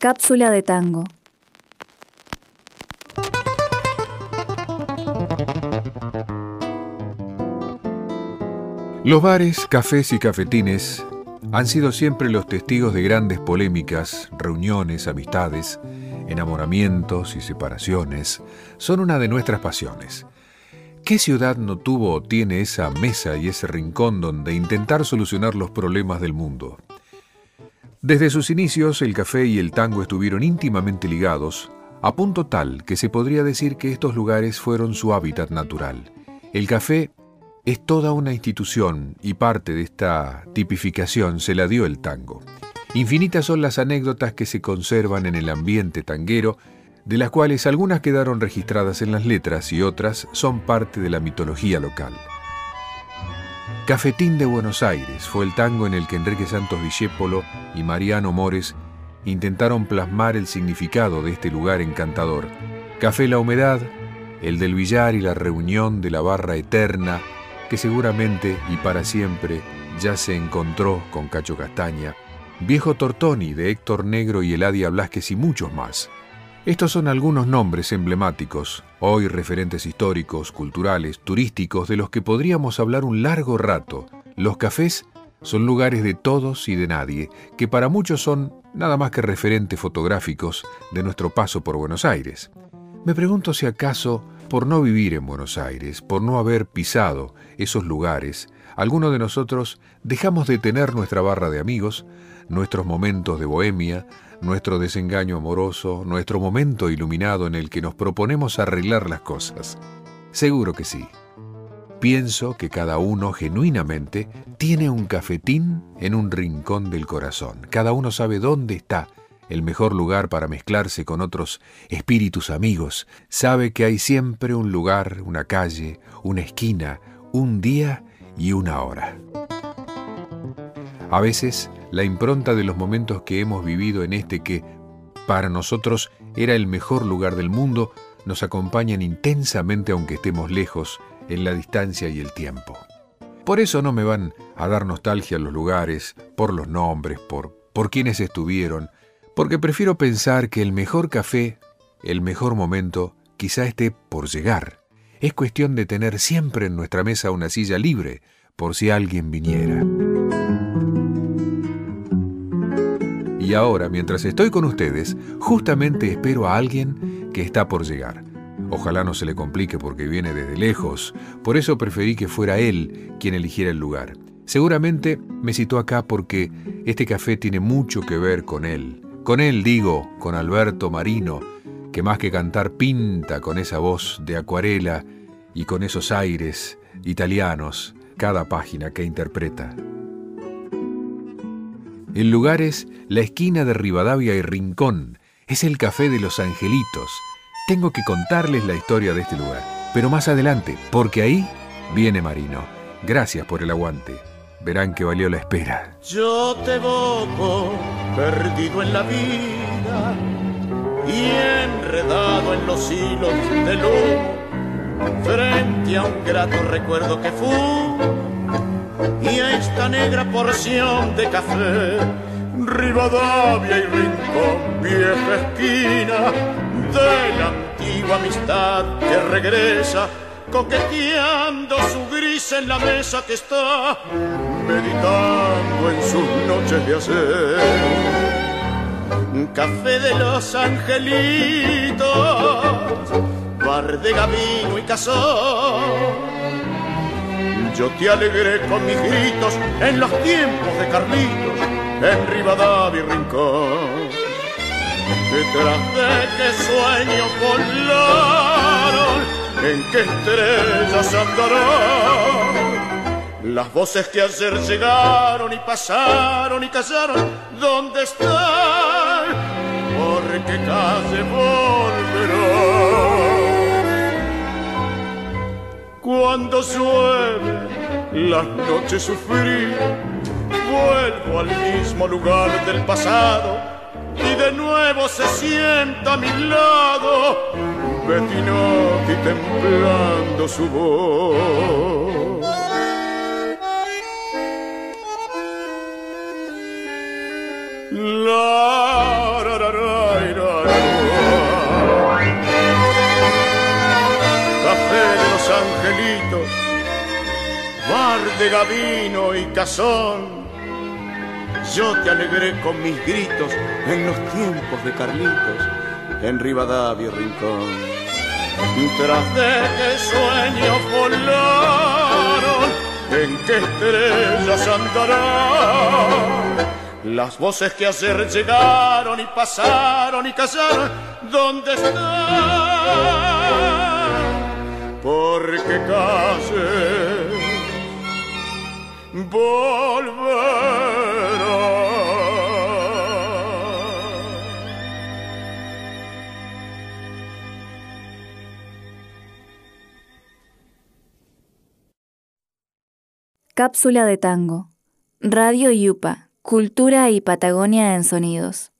Cápsula de tango. Los bares, cafés y cafetines han sido siempre los testigos de grandes polémicas, reuniones, amistades, enamoramientos y separaciones. Son una de nuestras pasiones. ¿Qué ciudad no tuvo o tiene esa mesa y ese rincón donde intentar solucionar los problemas del mundo? Desde sus inicios, el café y el tango estuvieron íntimamente ligados, a punto tal que se podría decir que estos lugares fueron su hábitat natural. El café es toda una institución y parte de esta tipificación se la dio el tango. Infinitas son las anécdotas que se conservan en el ambiente tanguero, de las cuales algunas quedaron registradas en las letras y otras son parte de la mitología local. Cafetín de Buenos Aires fue el tango en el que Enrique Santos Discépolo y Mariano Mores intentaron plasmar el significado de este lugar encantador. Café la humedad, el del billar y la reunión de la barra eterna, que seguramente y para siempre ya se encontró con Cacho Castaña, Viejo Tortoni de Héctor Negro y Eladia Blasquez y muchos más. Estos son algunos nombres emblemáticos, hoy referentes históricos, culturales, turísticos, de los que podríamos hablar un largo rato. Los cafés son lugares de todos y de nadie, que para muchos son nada más que referentes fotográficos de nuestro paso por Buenos Aires. Me pregunto si acaso por no vivir en Buenos Aires, por no haber pisado esos lugares, algunos de nosotros dejamos de tener nuestra barra de amigos, nuestros momentos de bohemia, nuestro desengaño amoroso, nuestro momento iluminado en el que nos proponemos arreglar las cosas. Seguro que sí. Pienso que cada uno genuinamente tiene un cafetín en un rincón del corazón. Cada uno sabe dónde está el mejor lugar para mezclarse con otros espíritus amigos, sabe que hay siempre un lugar, una calle, una esquina, un día y una hora. A veces, la impronta de los momentos que hemos vivido en este que, para nosotros, era el mejor lugar del mundo, nos acompañan intensamente aunque estemos lejos, en la distancia y el tiempo. Por eso no me van a dar nostalgia los lugares, por los nombres, por, por quienes estuvieron, porque prefiero pensar que el mejor café, el mejor momento, quizá esté por llegar. Es cuestión de tener siempre en nuestra mesa una silla libre, por si alguien viniera. Y ahora, mientras estoy con ustedes, justamente espero a alguien que está por llegar. Ojalá no se le complique porque viene desde lejos, por eso preferí que fuera él quien eligiera el lugar. Seguramente me citó acá porque este café tiene mucho que ver con él, con él digo, con Alberto Marino, que más que cantar pinta con esa voz de acuarela y con esos aires italianos cada página que interpreta. El lugar es la esquina de Rivadavia y Rincón, es el Café de los Angelitos. Tengo que contarles la historia de este lugar, pero más adelante, porque ahí viene Marino. Gracias por el aguante verán que valió la espera. Yo te evoco, perdido en la vida y enredado en los hilos de luz, frente a un grato recuerdo que fue y a esta negra porción de café. Rivadavia y rincón, vieja esquina de la antigua amistad que regresa coqueteando su gris en la mesa que está, meditando en sus noches de hacer. Café de los angelitos, bar de gabino y cazón. Yo te alegré con mis gritos en los tiempos de Carlitos, en Rivadavia y Rincón. Detrás de qué sueño volaron en qué estrellas andarán las voces que ayer llegaron y pasaron y callaron, ¿dónde están? ¿Por qué calle volverán? Cuando llueve, las noches sufrí, vuelvo al mismo lugar del pasado y de nuevo se sienta a mi lado Betinotti templando su voz. La, ra, Café de los angelitos, bar de Gavino y Cazón. Yo te alegré con mis gritos en los tiempos de Carlitos en Rivadavia Rincón. Tras de qué sueños volaron, en qué estrellas andarán. Las voces que ayer llegaron y pasaron y callaron, ¿dónde están? porque case volverá. Cápsula de tango. Radio Yupa. Cultura y Patagonia en sonidos.